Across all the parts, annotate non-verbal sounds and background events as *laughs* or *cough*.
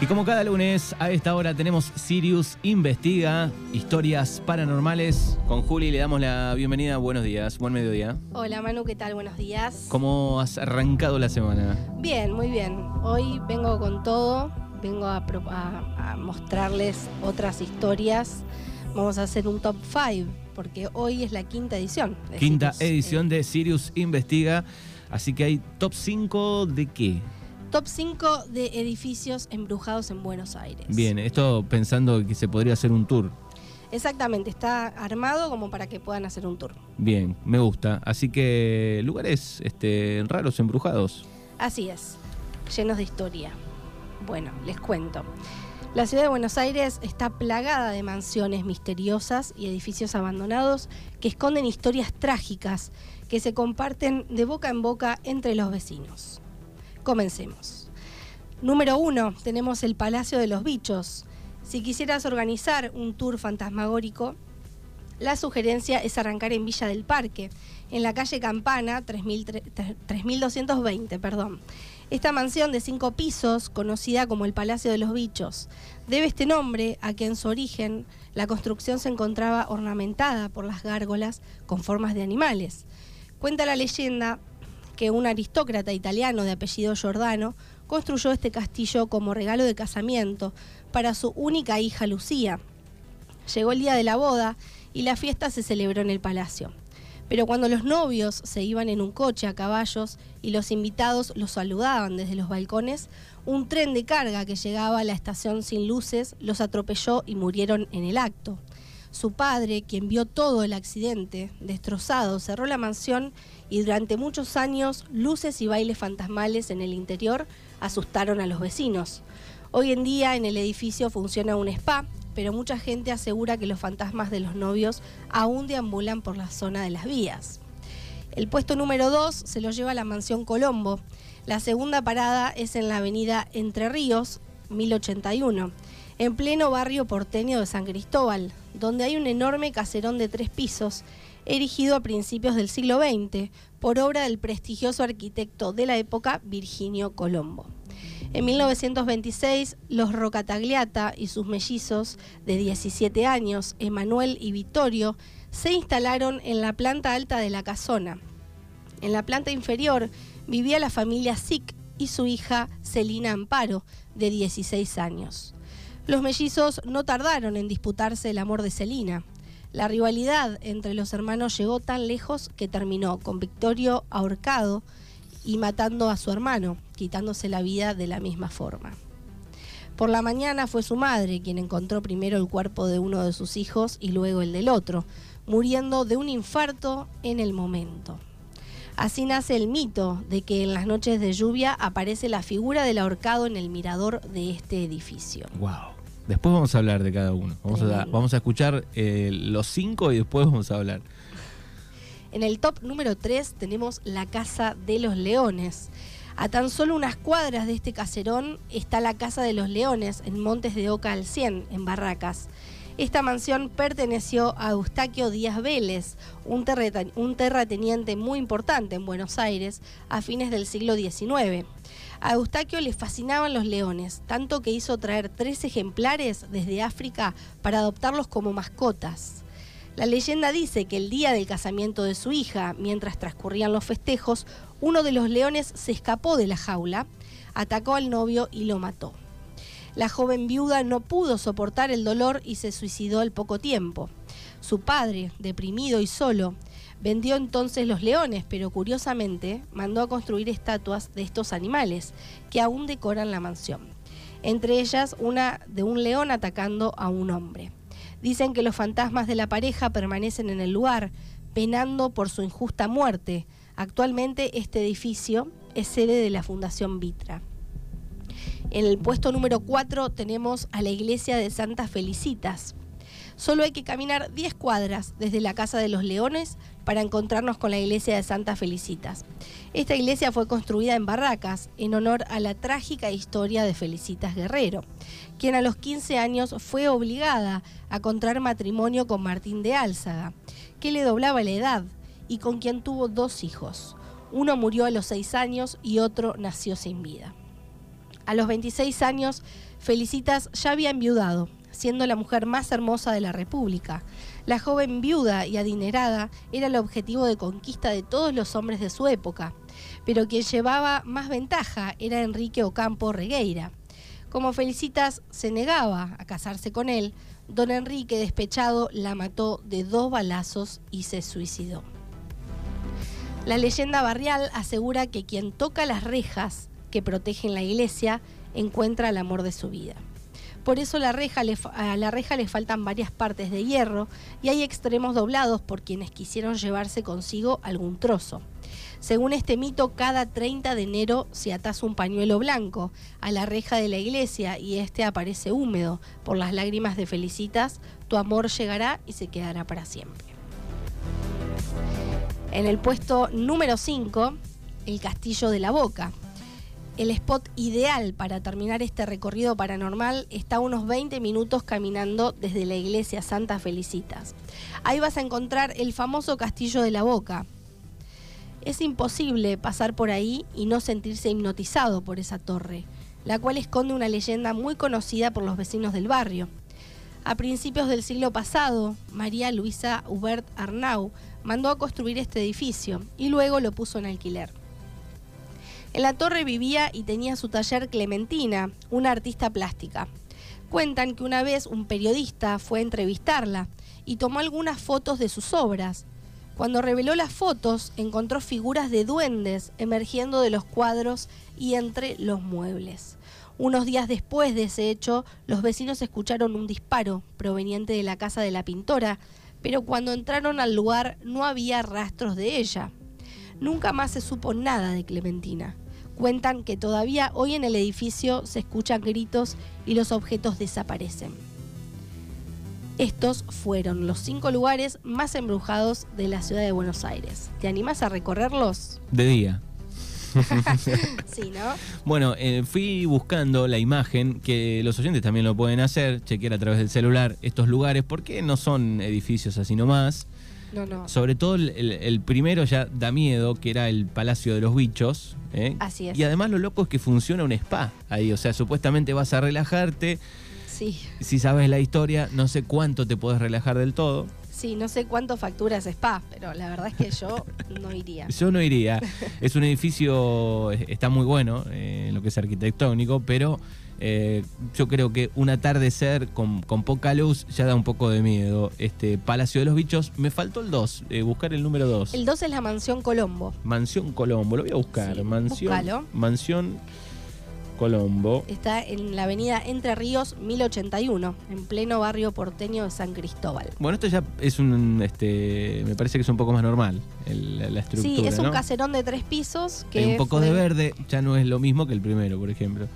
Y como cada lunes, a esta hora tenemos Sirius Investiga, historias paranormales. Con Juli le damos la bienvenida. Buenos días, buen mediodía. Hola Manu, ¿qué tal? Buenos días. ¿Cómo has arrancado la semana? Bien, muy bien. Hoy vengo con todo, vengo a, pro- a- a mostrarles otras historias. Vamos a hacer un top 5, porque hoy es la quinta edición. Quinta Sirius. edición Eh, de Sirius Investiga. Así que hay top 5 de qué? Top 5 de edificios embrujados en Buenos Aires. Bien, esto pensando que se podría hacer un tour. Exactamente, está armado como para que puedan hacer un tour. Bien, me gusta. Así que lugares este, raros, embrujados. Así es, llenos de historia. Bueno, les cuento. La ciudad de Buenos Aires está plagada de mansiones misteriosas y edificios abandonados que esconden historias trágicas que se comparten de boca en boca entre los vecinos. Comencemos. Número uno, tenemos el Palacio de los Bichos. Si quisieras organizar un tour fantasmagórico, la sugerencia es arrancar en Villa del Parque, en la calle Campana 3000 tre- 3220. Perdón. Esta mansión de cinco pisos, conocida como el Palacio de los Bichos, debe este nombre a que en su origen la construcción se encontraba ornamentada por las gárgolas con formas de animales. Cuenta la leyenda que un aristócrata italiano de apellido Giordano construyó este castillo como regalo de casamiento para su única hija Lucía. Llegó el día de la boda y la fiesta se celebró en el palacio. Pero cuando los novios se iban en un coche a caballos y los invitados los saludaban desde los balcones, un tren de carga que llegaba a la estación sin luces los atropelló y murieron en el acto. Su padre, quien vio todo el accidente, destrozado, cerró la mansión y durante muchos años luces y bailes fantasmales en el interior asustaron a los vecinos. Hoy en día en el edificio funciona un spa, pero mucha gente asegura que los fantasmas de los novios aún deambulan por la zona de las vías. El puesto número 2 se lo lleva la mansión Colombo. La segunda parada es en la avenida Entre Ríos, 1081, en pleno barrio porteño de San Cristóbal, donde hay un enorme caserón de tres pisos, erigido a principios del siglo XX por obra del prestigioso arquitecto de la época Virginio Colombo. En 1926, los Rocatagliata y sus mellizos de 17 años, Emanuel y Vittorio, se instalaron en la planta alta de la casona. En la planta inferior vivía la familia Sick y su hija Celina Amparo, de 16 años. Los mellizos no tardaron en disputarse el amor de Celina. La rivalidad entre los hermanos llegó tan lejos que terminó con Victorio ahorcado y matando a su hermano, quitándose la vida de la misma forma. Por la mañana fue su madre quien encontró primero el cuerpo de uno de sus hijos y luego el del otro, muriendo de un infarto en el momento. Así nace el mito de que en las noches de lluvia aparece la figura del ahorcado en el mirador de este edificio. Wow. Después vamos a hablar de cada uno. Vamos, a, Tremendo. vamos a escuchar eh, los cinco y después vamos a hablar. En el top número 3 tenemos la Casa de los Leones. A tan solo unas cuadras de este caserón está la Casa de los Leones en Montes de Oca al 100, en Barracas. Esta mansión perteneció a Eustaquio Díaz Vélez, un, terrateniente muy importante en Buenos Aires a fines del siglo XIX. A Eustaquio le fascinaban los leones, tanto que hizo traer tres ejemplares desde África para adoptarlos como mascotas. La leyenda dice que el día del casamiento de su hija, mientras transcurrían los festejos, uno de los leones se escapó de la jaula, atacó al novio y lo mató. La joven viuda no pudo soportar el dolor y se suicidó al poco tiempo. Su padre, deprimido y solo, vendió entonces los leones, pero curiosamente mandó a construir estatuas de estos animales, que aún decoran la mansión. Entre ellas una de un león atacando a un hombre. Dicen que los fantasmas de la pareja permanecen en el lugar, penando por su injusta muerte. Actualmente este edificio es sede de la Fundación Vitra. En el puesto número 4 tenemos a la iglesia de Santa Felicitas. Solo hay que caminar 10 cuadras desde la Casa de los Leones para encontrarnos con la iglesia de Santa Felicitas. Esta iglesia fue construida en Barracas en honor a la trágica historia de Felicitas Guerrero, quien a los 15 años fue obligada a contraer matrimonio con Martín de Álzaga, que le doblaba la edad y con quien tuvo dos hijos. Uno murió a los 6 años y otro nació sin vida. A los 26 años, Felicitas ya había enviudado, siendo la mujer más hermosa de la República. La joven viuda y adinerada era el objetivo de conquista de todos los hombres de su época, pero quien llevaba más ventaja era Enrique Ocampo Regueira. Como Felicitas se negaba a casarse con él, don Enrique, despechado, la mató de dos balazos y se suicidó. La leyenda barrial asegura que quien toca las rejas que protegen la iglesia encuentra el amor de su vida. Por eso la reja a la reja le faltan varias partes de hierro y hay extremos doblados por quienes quisieron llevarse consigo algún trozo. Según este mito, cada 30 de enero se atasa un pañuelo blanco a la reja de la iglesia y este aparece húmedo por las lágrimas de Felicitas. Tu amor llegará y se quedará para siempre. En el puesto número 5, el Castillo de la Boca. El spot ideal para terminar este recorrido paranormal está a unos 20 minutos caminando desde la iglesia Santa Felicitas. Ahí vas a encontrar el famoso Castillo de la Boca. Es imposible pasar por ahí y no sentirse hipnotizado por esa torre, la cual esconde una leyenda muy conocida por los vecinos del barrio. A principios del siglo pasado, María Luisa Hubert Arnau mandó a construir este edificio y luego lo puso en alquiler. En la torre vivía y tenía su taller Clementina, una artista plástica. Cuentan que una vez un periodista fue a entrevistarla y tomó algunas fotos de sus obras. Cuando reveló las fotos, encontró figuras de duendes emergiendo de los cuadros y entre los muebles. Unos días después de ese hecho, los vecinos escucharon un disparo proveniente de la casa de la pintora, pero cuando entraron al lugar no había rastros de ella. Nunca más se supo nada de Clementina cuentan que todavía hoy en el edificio se escuchan gritos y los objetos desaparecen. Estos fueron los cinco lugares más embrujados de la ciudad de Buenos Aires. ¿Te animas a recorrerlos? De día. *laughs* sí, ¿no? Bueno, eh, fui buscando la imagen, que los oyentes también lo pueden hacer, chequear a través del celular estos lugares, porque no son edificios así nomás. Sobre todo el, primero ya da miedo, que era el Palacio de los Bichos. ¿eh? Así es. Y además lo loco es que funciona un spa ahí. O sea, supuestamente vas a relajarte. Sí. Si sabes la historia, no sé cuánto te puedes relajar del todo. Sí, no sé cuánto factura ese spa, pero la verdad es que yo no iría. *laughs* Yo no iría. es un edificio, está muy bueno eh, en lo que es arquitectónico, pero eh, yo creo que un atardecer con, poca luz ya da un poco de miedo. Este Palacio de los Bichos, me faltó el 2, eh, buscar el número 2. El 2 es la Mansión Colombo. Mansión Colombo, lo voy a buscar. mansión, Mansión Colombo. Está en la avenida Entre Ríos 1081, en pleno barrio porteño de San Cristóbal. Bueno, esto ya es un, este, me parece que es un poco más normal la estructura. Sí, es un caserón de tres pisos. Que Hay un poco de verde, ya no es lo mismo que el primero, por ejemplo.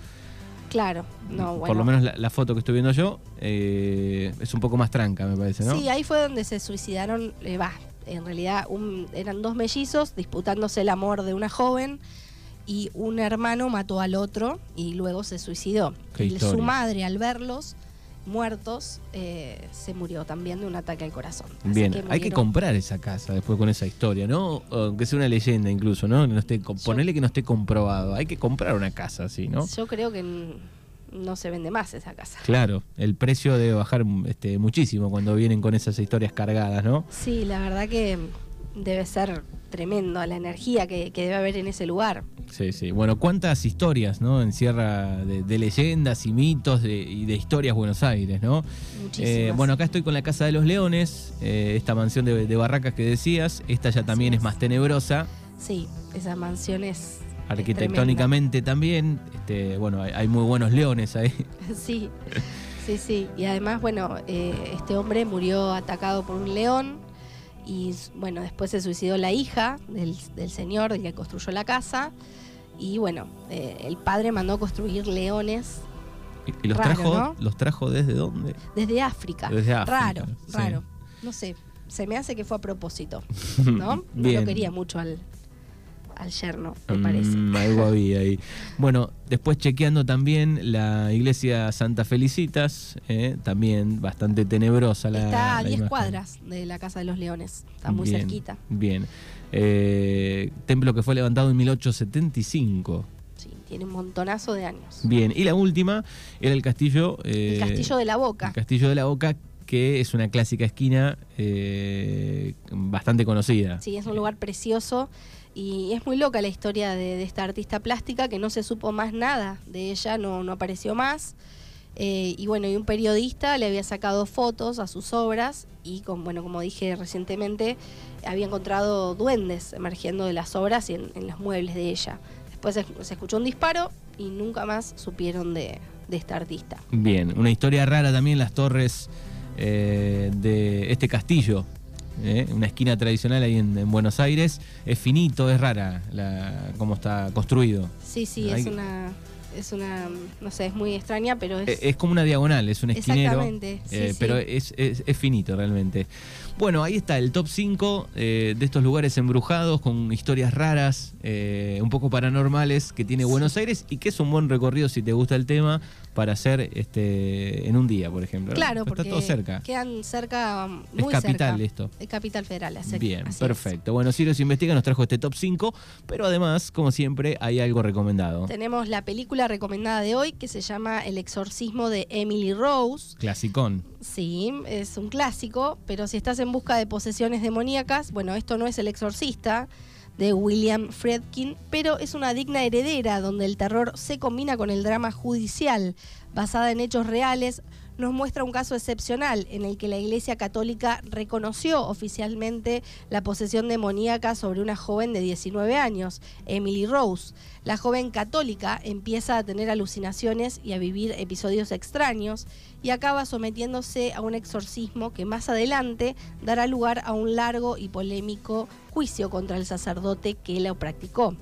Claro, no, bueno. Por lo menos la, foto que estoy viendo yo eh, es un poco más tranca, me parece, ¿no? Sí, ahí fue donde se suicidaron, eh, va, en realidad eran dos mellizos disputándose el amor de una joven y un hermano mató al otro y luego se suicidó. Y su madre, al verlos, muertos, eh, se murió también de un ataque al corazón. Bien, hay que comprar esa casa después con esa historia, ¿no? Aunque sea una leyenda incluso, ¿no? no esté, que no esté comprobado. Hay que comprar una casa así, ¿no? Yo creo que no se vende más esa casa. Claro, el precio debe bajar este, muchísimo cuando vienen con esas historias cargadas, ¿no? Sí, la verdad que debe ser tremendo la energía que, debe haber en ese lugar. Sí, sí. Bueno, cuántas historias, ¿no? Encierra de, leyendas y mitos y de historias Buenos Aires, ¿no? Muchísimas. Eh, bueno, acá estoy con la Casa de los Leones, eh, esta mansión de, barracas que decías. Esta ya también es más tenebrosa. Sí, esa mansión es. Arquitectónicamente también. Este, bueno, hay, muy buenos leones ahí. *laughs* Sí, sí, sí. Y además, bueno, eh, este hombre murió atacado por un león y bueno, después se suicidó la hija del, señor del que construyó la casa. Y bueno, eh, el padre mandó construir leones. ¿Y, los, trajo, los trajo desde dónde? Desde África. Desde África. Raro, raro. No sé, se me hace que fue a propósito. *laughs* ¿No? no lo quería mucho al, al yerno, me mm, parece. algo *laughs* había ahí. Bueno, después chequeando también la iglesia Santa Felicitas, eh, también bastante tenebrosa la Está a 10 cuadras de la Casa de los Leones, está muy cerquita. Bien. Eh, templo que fue levantado en 1875. Sí, tiene un montonazo de años. Bien, y la última era el castillo... el castillo de la Boca. El castillo de la Boca, que es una clásica esquina eh, bastante conocida. Sí, es un lugar precioso y es muy loca la historia de, esta artista plástica que no se supo más nada de ella, no, no apareció más. Eh, y bueno, y un periodista le había sacado fotos a sus obras y, bueno, como dije recientemente, había encontrado duendes emergiendo de las obras y en, los muebles de ella. Después se, escuchó un disparo y nunca más supieron de, de esta artista. Bien, una historia rara también las torres eh, de este castillo. Eh, una esquina tradicional ahí en, Buenos Aires. Es finito, es rara la, cómo está construido. Sí, sí, es una es una, no sé, es muy extraña, pero es... Es como una diagonal, es un esquinero. Exactamente. Eh, pero Es, es, finito realmente. Bueno, ahí está el top 5 de estos lugares embrujados con historias raras, un poco paranormales que tiene Buenos Aires y que es un buen recorrido si te gusta el tema para hacer este en un día, por ejemplo. Claro, porque está todo cerca. Quedan cerca, muy es capital esto. Es capital federal. Así, Bien, perfecto. Bueno, Sirius Investiga nos trajo este top 5, pero además, como siempre, hay algo recomendado. Tenemos la película recomendada de hoy que se llama El exorcismo de Emily Rose. Clasicón. Sí, es un clásico, pero si estás en busca de posesiones demoníacas, bueno, esto no es El exorcista de William Friedkin, pero es una digna heredera donde el terror se combina con el drama judicial, basada en hechos reales, nos muestra un caso excepcional en el que la Iglesia Católica reconoció oficialmente la posesión demoníaca sobre una joven de 19 años, Emily Rose. La joven católica empieza a tener alucinaciones y a vivir episodios extraños y acaba sometiéndose a un exorcismo que más adelante dará lugar a un largo y polémico juicio contra el sacerdote que la practicó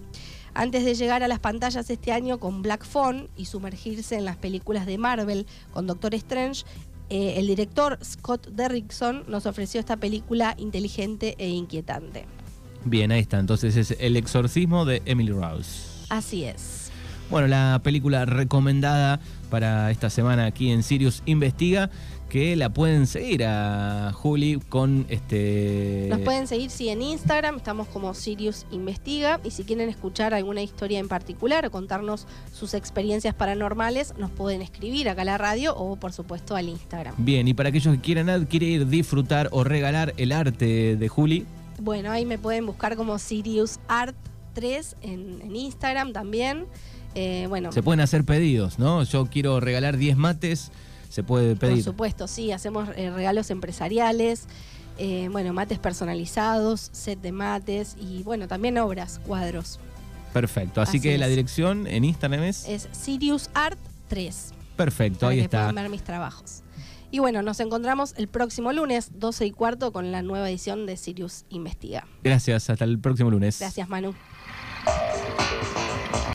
antes de llegar a las pantallas este año con Black Phone y sumergirse en las películas de Marvel con Doctor Strange, eh, el director Scott Derrickson nos ofreció esta película inteligente e inquietante. Bien, ahí está. Entonces es El exorcismo de Emily Rose. Así es. Bueno, la película recomendada para esta semana aquí en Sirius Investiga que la pueden seguir a Juli con este. Nos pueden seguir, sí, en Instagram, estamos como Sirius Investiga. Y si quieren escuchar alguna historia en particular o contarnos sus experiencias paranormales, nos pueden escribir acá a la radio o, por supuesto, al Instagram. Bien, y para aquellos que quieran adquirir, disfrutar o regalar el arte de Juli. Bueno, ahí me pueden buscar como Sirius Art 3 en, Instagram también. Eh, bueno. Se pueden hacer pedidos, ¿no? Yo quiero regalar 10 mates se puede pedir. Por supuesto, sí, hacemos eh, regalos empresariales, eh, bueno, mates personalizados, set de mates y bueno, también obras, cuadros. Perfecto, así, que la dirección en Instagram es... Es Sirius Art 3. Perfecto, ahí está. Puedan ver mis trabajos. Y bueno, nos encontramos el próximo lunes, 12 y cuarto, con la nueva edición de Sirius Investiga. Gracias, hasta el próximo lunes. Gracias, Manu.